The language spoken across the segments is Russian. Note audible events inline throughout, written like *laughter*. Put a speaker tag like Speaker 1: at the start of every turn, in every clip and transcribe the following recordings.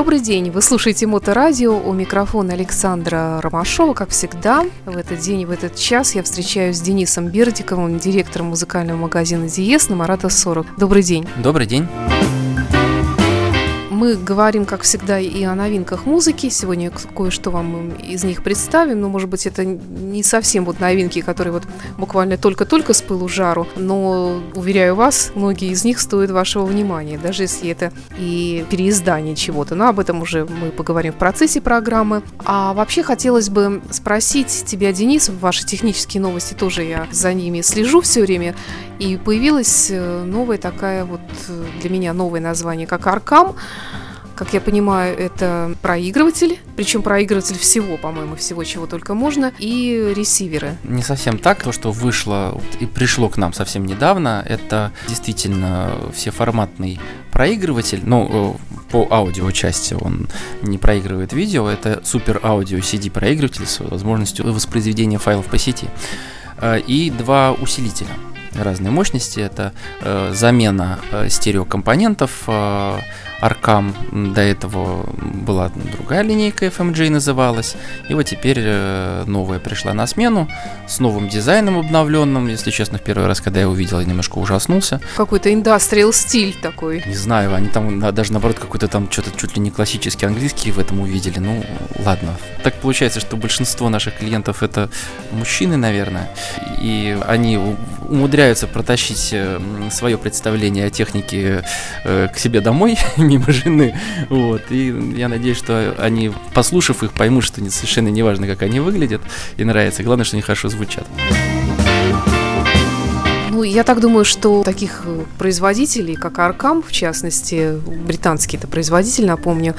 Speaker 1: Добрый день, вы слушаете Моторадио, у микрофона Александра Ромашова, как всегда. В этот день, в этот час я встречаюсь с Денисом Бердиковым, директором музыкального магазина «Диез» на Марата 40. Добрый день.
Speaker 2: Добрый день.
Speaker 1: Говорим, как всегда, и о новинках музыки. Сегодня кое-что вам из них представим. Но, может быть, это не совсем вот новинки, которые вот буквально только-только с пылу жару. Но, уверяю вас, многие из них стоят вашего внимания, даже если это и переиздание чего-то. Но об этом уже мы поговорим в процессе программы. А вообще хотелось бы спросить тебя, Денис, ваши технические новости тоже я за ними слежу все время. И появилась э, новая такая вот э, для меня новое название, как Аркам. Как я понимаю, это проигрыватели, причем проигрыватель всего, по-моему, всего, чего только можно, и ресиверы.
Speaker 2: Не совсем так. То, что вышло и пришло к нам совсем недавно, это действительно всеформатный проигрыватель, ну, э, по аудио части он не проигрывает видео, это супер аудио CD проигрыватель с возможностью воспроизведения файлов по сети и два усилителя разной мощности. Это э, замена э, стереокомпонентов, э, Аркам. До этого была другая линейка FMG называлась. И вот теперь э, новая пришла на смену с новым дизайном обновленным. Если честно, в первый раз, когда я увидел, я немножко ужаснулся.
Speaker 1: Какой-то индастриал стиль такой.
Speaker 2: Не знаю, они там даже наоборот какой-то там что-то чуть ли не классический английский в этом увидели. Ну, ладно. Так получается, что большинство наших клиентов это мужчины, наверное. И они умудряются протащить э, свое представление о технике э, к себе домой *laughs* мимо жены. Вот. И я надеюсь, что они, послушав их, поймут, что совершенно не важно, как они выглядят и нравятся. Главное, что они хорошо звучат.
Speaker 1: Ну, я так думаю, что таких э, производителей, как Аркам, в частности, британский это производитель, напомню,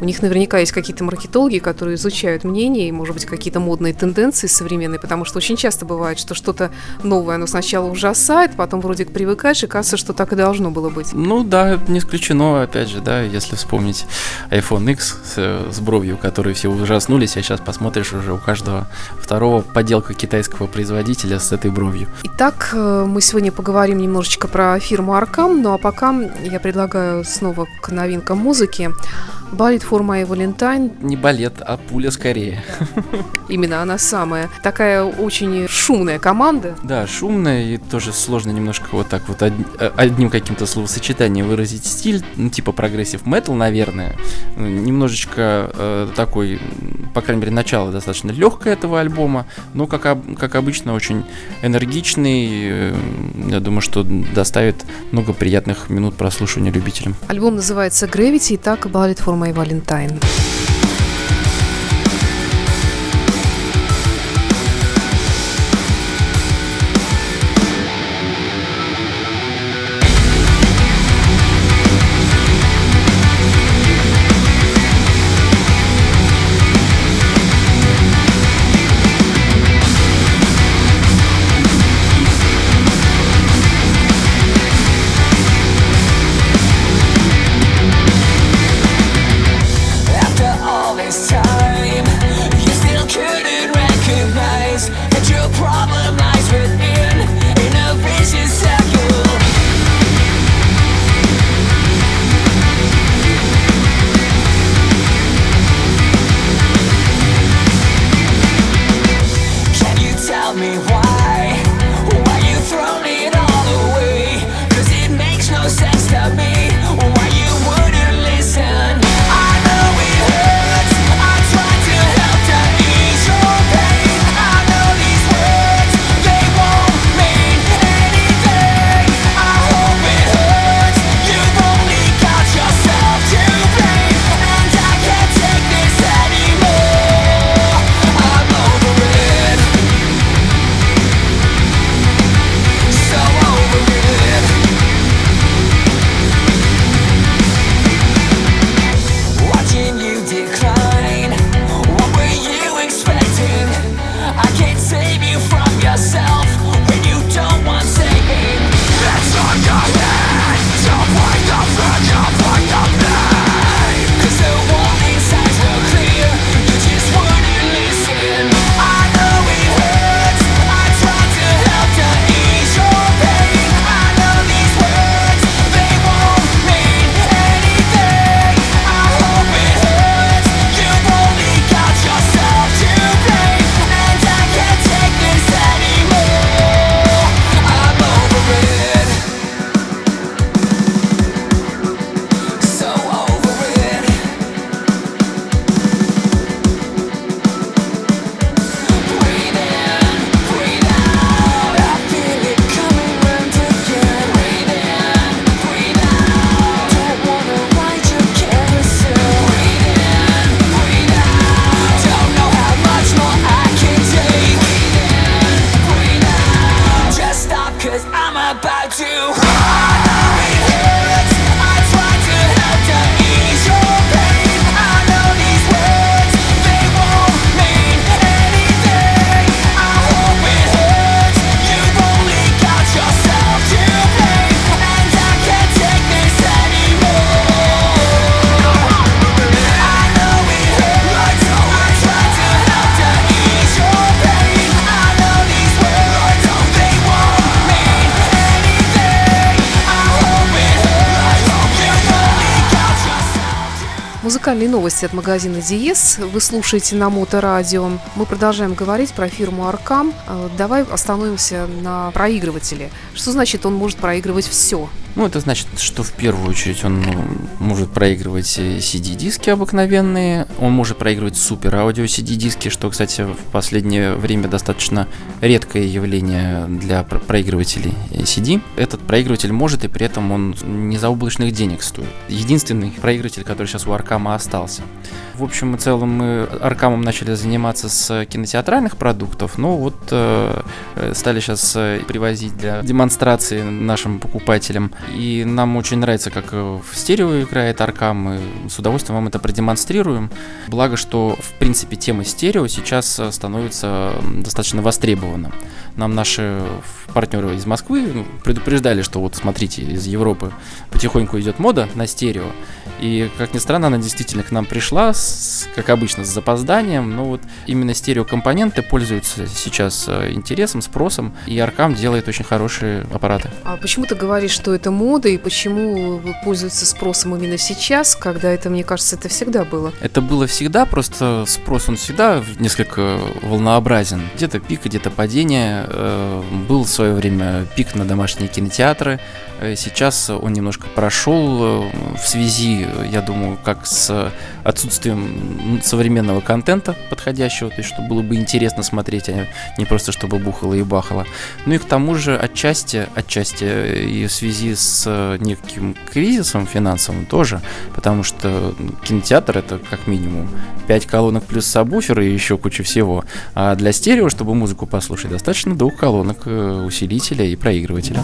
Speaker 1: у них наверняка есть какие-то маркетологи, которые изучают мнение и, может быть, какие-то модные тенденции современные, потому что очень часто бывает, что что-то новое, оно сначала ужасает, потом вроде привыкаешь, и кажется, что так и должно было быть.
Speaker 2: Ну да, не исключено, опять же, да, если вспомнить iPhone X с, с бровью, которые все ужаснулись, а сейчас посмотришь уже у каждого второго поделка китайского производителя с этой бровью.
Speaker 1: Итак, э, мы сегодня поговорим немножечко про фирму Arcam, ну а пока я предлагаю снова к новинкам музыки. Bullet for My Valentine.
Speaker 2: Не балет, а пуля скорее.
Speaker 1: Именно она самая. Такая очень шумная команда.
Speaker 2: Да, шумная и тоже сложно немножко вот так вот э, одним каким-то словосочетанием выразить стиль, ну типа progressive metal, наверное. Немножечко э, такой, по крайней мере, начало достаточно легкое этого альбома, но как, как обычно очень энергичный. Э, я думаю, что доставит много приятных минут прослушивания любителям.
Speaker 1: Альбом называется Gravity, и так Ballet for My Valentine. Музыкальные новости от магазина Диес. Вы слушаете на Моторадио. Мы продолжаем говорить про фирму Аркам. Э, давай остановимся на проигрывателе. Что значит он может проигрывать все?
Speaker 2: Ну, это значит, что в первую очередь он ну, может проигрывать CD-диски обыкновенные, он может проигрывать супер аудио CD-диски, что, кстати, в последнее время достаточно редкое явление для проигрывателей CD. Этот проигрыватель может, и при этом он не за облачных денег стоит. Единственный проигрыватель, который сейчас у Аркама остался. В общем и целом мы Аркамом начали заниматься с кинотеатральных продуктов, но вот э, стали сейчас э, привозить для демонстрации нашим покупателям и нам очень нравится, как э, в стерео играет Аркам. Мы с удовольствием вам это продемонстрируем. Благо, что, в принципе, тема стерео сейчас э, становится достаточно востребована. Нам наши партнеры из Москвы ну, предупреждали, что вот смотрите, из Европы потихоньку идет мода на стерео. И, как ни странно, она действительно к нам пришла, с, как обычно, с запозданием. Но вот именно стереокомпоненты пользуются сейчас э, интересом, спросом. И Аркам делает очень хорошие аппараты.
Speaker 1: А почему ты говоришь, что это мода, и почему пользуется спросом именно сейчас, когда это, мне кажется, это всегда было?
Speaker 2: Это было всегда, просто спрос он всегда несколько волнообразен. Где-то пик, где-то падение. Э, был в свое время пик на домашние кинотеатры, Э, сейчас он немножко прошел э, в связи, я думаю, как с отсутствием современного контента подходящего, то есть чтобы было бы интересно смотреть, а не просто чтобы бухало и бахало. Ну и к тому же отчасти, отчасти и в связи с неким кризисом финансовым тоже, потому что кинотеатр это как минимум 5 колонок плюс сабвуфер и еще куча всего. А для стерео, чтобы музыку послушать, достаточно двух колонок э, усилителя и проигрывателя.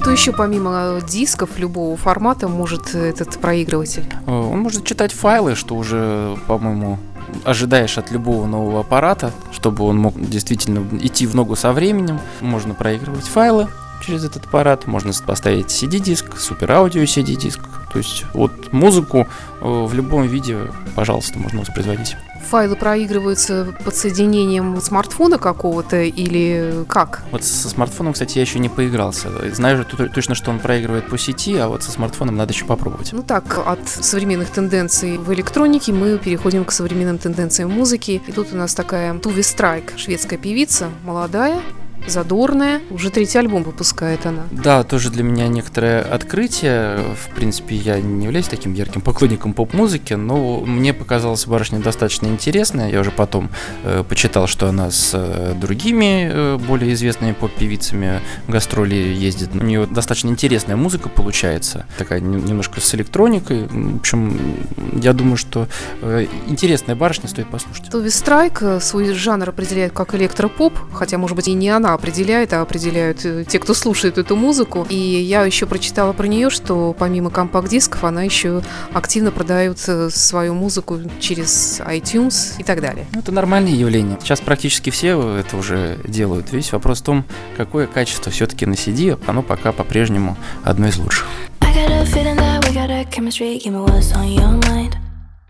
Speaker 1: Что еще помимо дисков любого формата может этот проигрыватель?
Speaker 2: Э, он может читать файлы, что уже, по-моему, ожидаешь от любого нового аппарата, чтобы он мог действительно идти в ногу со временем. Можно проигрывать файлы через этот аппарат, можно поставить CD-диск, супер аудио CD-диск. То есть вот музыку э, в любом виде, пожалуйста, можно воспроизводить
Speaker 1: файлы проигрываются подсоединением смартфона какого-то или как?
Speaker 2: Вот со смартфоном, кстати, я еще не поигрался. Знаю же точно, что он проигрывает по сети, а вот со смартфоном надо еще попробовать.
Speaker 1: Ну так, от современных тенденций в электронике мы переходим к современным тенденциям музыки. И тут у нас такая Туви Страйк, шведская певица, молодая, задорная. Уже третий альбом выпускает она.
Speaker 2: Да, тоже для меня некоторое открытие. В принципе, я не являюсь таким ярким поклонником поп-музыки, но мне показалась барышня достаточно интересная. Я уже потом э, почитал, что она с э, другими э, более известными поп-певицами гастроли ездит. У нее достаточно интересная музыка получается. Такая немножко с электроникой. В общем, я думаю, что э, интересная барышня, стоит послушать.
Speaker 1: Тови Страйк э, свой жанр определяет как электропоп, хотя, может быть, и не она определяет, а определяют э, те, кто слушает эту музыку. И я еще прочитала про нее, что помимо компакт-дисков она еще активно продает э, свою музыку через iTunes и так далее.
Speaker 2: Ну, это нормальное явление. Сейчас практически все это уже делают. Весь вопрос в том, какое качество все-таки на CD, оно пока по-прежнему одно из лучших.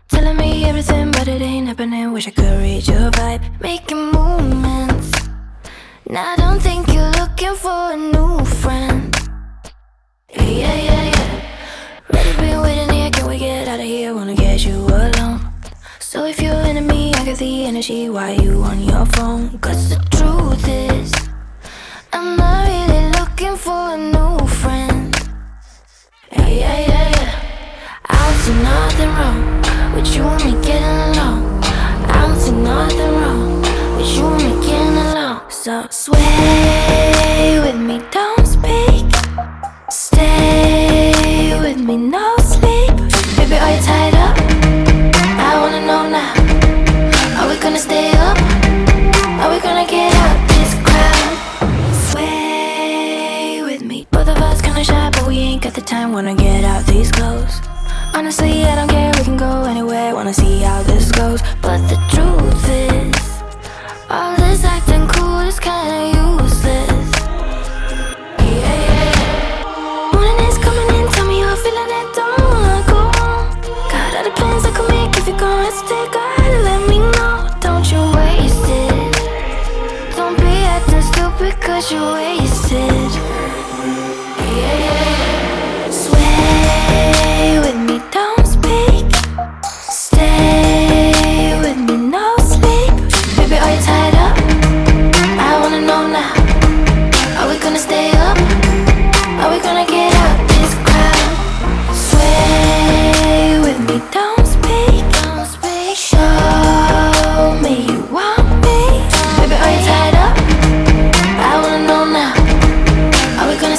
Speaker 2: Telling me everything, but it ain't happening. Wish I could read your vibe. Making movements. Now I don't think you're looking for a new friend. Yeah, yeah, yeah. Ready, been waiting here, can we get out of here? Wanna get you alone. So if you're into me, I get the energy. Why you on your phone? Cause the truth is, I'm not really looking for a new friend. Yeah, yeah, yeah, yeah. I don't see nothing wrong with you and me getting along. I don't see nothing wrong with you and me. So sway with me, don't speak. Stay with me, no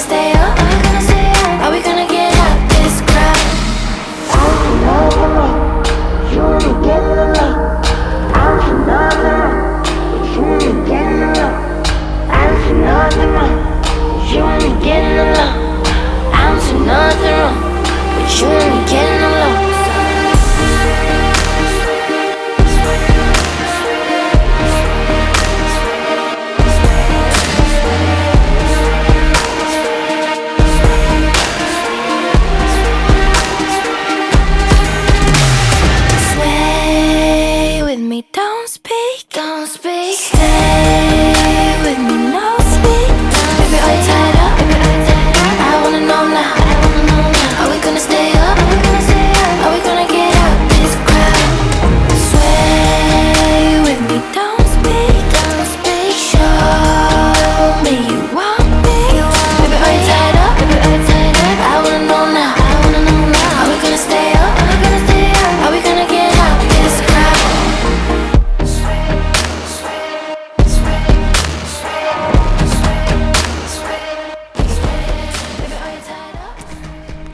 Speaker 2: stay up?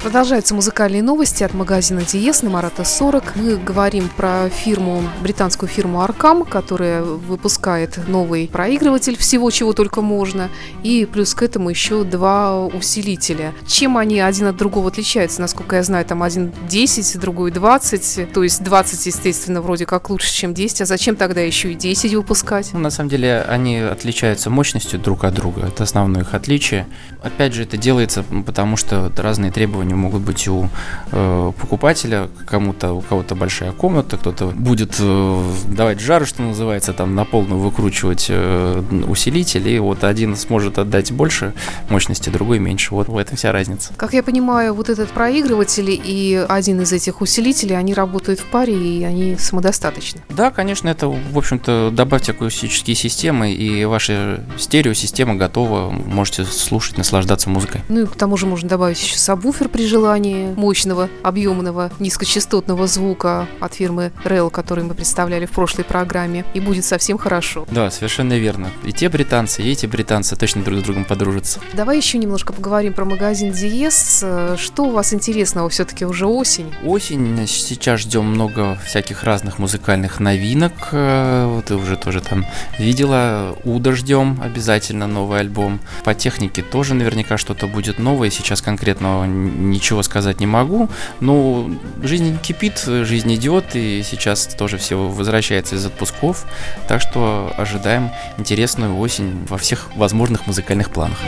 Speaker 1: Продолжаются музыкальные новости от магазина Диес на Марата 40. Мы говорим про фирму, британскую фирму Аркам, которая выпускает новый проигрыватель всего, чего только можно. И плюс к этому еще два усилителя. Чем они один от другого отличаются? Насколько я знаю, там один 10, другой 20. То есть 20, естественно, вроде как лучше, чем 10. А зачем тогда еще и 10 выпускать?
Speaker 2: Ну, на самом деле, они отличаются мощностью друг от друга. Это основное их отличие. Опять же, это делается потому, что разные требования могут быть у э, покупателя. Кому-то, у кого-то большая комната, кто-то будет э, давать жару, что называется, там на полную выкручивать э, усилитель, и вот один сможет отдать больше мощности, другой меньше. Вот в этом вся разница.
Speaker 1: Как я понимаю, вот этот проигрыватель и один из этих усилителей, они работают в паре и они самодостаточны.
Speaker 2: Да, конечно, это, в общем-то, добавьте акустические системы, и ваша стереосистема готова. Можете слушать, наслаждаться музыкой.
Speaker 1: Ну и к тому же можно добавить еще сабвуфер при желании мощного, объемного, низкочастотного звука от фирмы REL, который мы представляли в прошлой программе, и будет совсем хорошо.
Speaker 2: Да, совершенно верно. И те британцы, и эти британцы точно друг с другом подружатся.
Speaker 1: Давай еще немножко поговорим про магазин Диес. Э, Что у вас интересного? Все-таки уже осень.
Speaker 2: Осень, сейчас ждем много всяких разных музыкальных новинок. Э, Вот ты уже тоже там видела. Уда ждем обязательно новый альбом. По технике тоже наверняка что-то будет новое. Сейчас конкретно н- ничего сказать не могу. Но жизнь кипит, жизнь идет, и сейчас тоже все возвращается из отпусков. Так что ожидаем интересную осень во всех возможных музыкальных планах.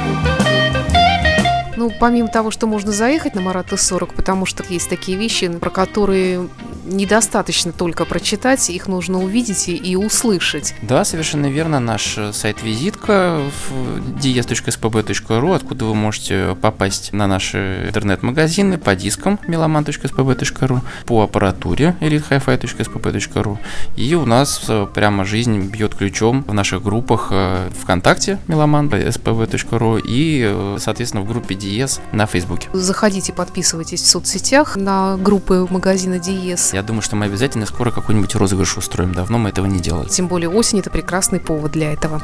Speaker 1: Ну, помимо того, что можно заехать на Марата 40, потому что есть такие вещи, про которые недостаточно только прочитать, их нужно увидеть и, услышать.
Speaker 2: Да, совершенно верно. Наш э, сайт-визитка в ds.spb.ru, откуда вы можете попасть на наши интернет-магазины по дискам meloman.spb.ru, по аппаратуре elitehifi.spb.ru. И у нас э, прямо жизнь бьет ключом в наших группах э, ВКонтакте meloman.spb.ru и, соответственно, в группе DS на Фейсбуке.
Speaker 1: Заходите, подписывайтесь в соцсетях на группы магазина Диес.
Speaker 2: Я думаю, что мы обязательно скоро какой-нибудь розыгрыш устроим. Давно мы этого не делали.
Speaker 1: Тем более осень это прекрасный повод для этого.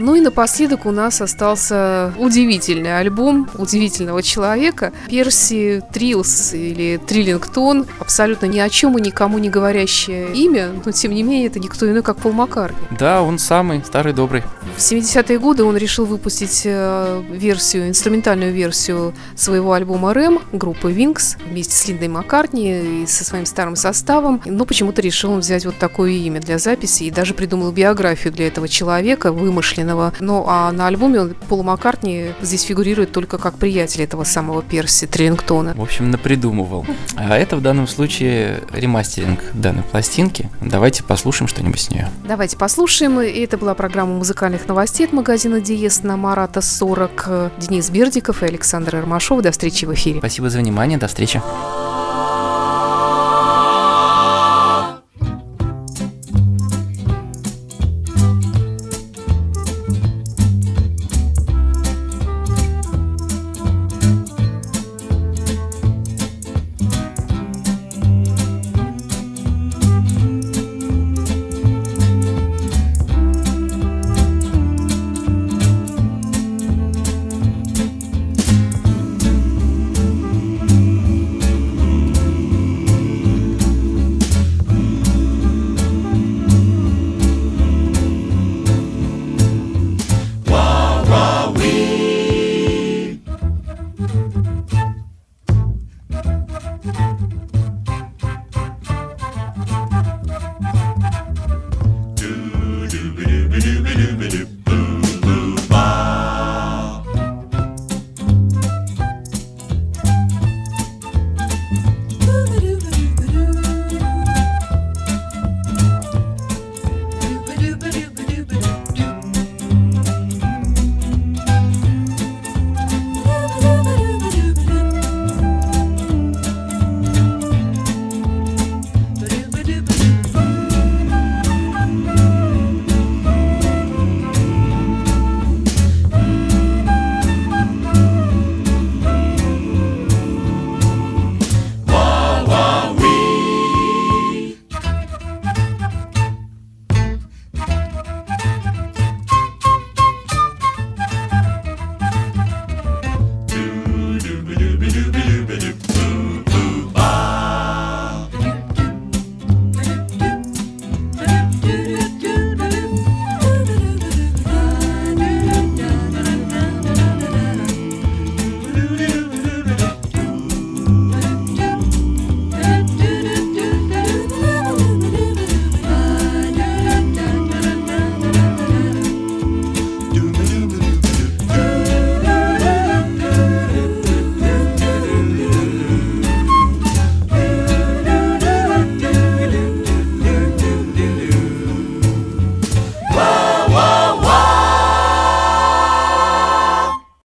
Speaker 1: Ну и напоследок у нас остался удивительный альбом удивительного человека. Перси Трилс или Триллингтон. Абсолютно ни о чем и никому не говорящее имя, но тем не менее это никто иной, как Пол Маккартни.
Speaker 2: Да, он самый старый добрый.
Speaker 1: В 70-е годы он решил выпустить э, версию, инструментальную версию своего альбома «Рэм» группы Wings вместе с Линдой Маккартни и со своим старым составом. Но почему-то решил он взять вот такое имя для записи и даже придумал биографию для этого человека, вымышленного. Ну а на альбоме он, Пол Маккартни здесь фигурирует только как приятель этого самого Перси Триллингтона.
Speaker 2: В общем, напридумывал. А это в данном случае ремастеринг данной пластинки. Давайте послушаем что-нибудь с нее.
Speaker 1: Давайте послушаем. И это была программа музыкальных новостей от магазина Диес на Марата 40. Денис Бердиков и Александр Армашов. До встречи в эфире.
Speaker 2: Спасибо за внимание. До встречи.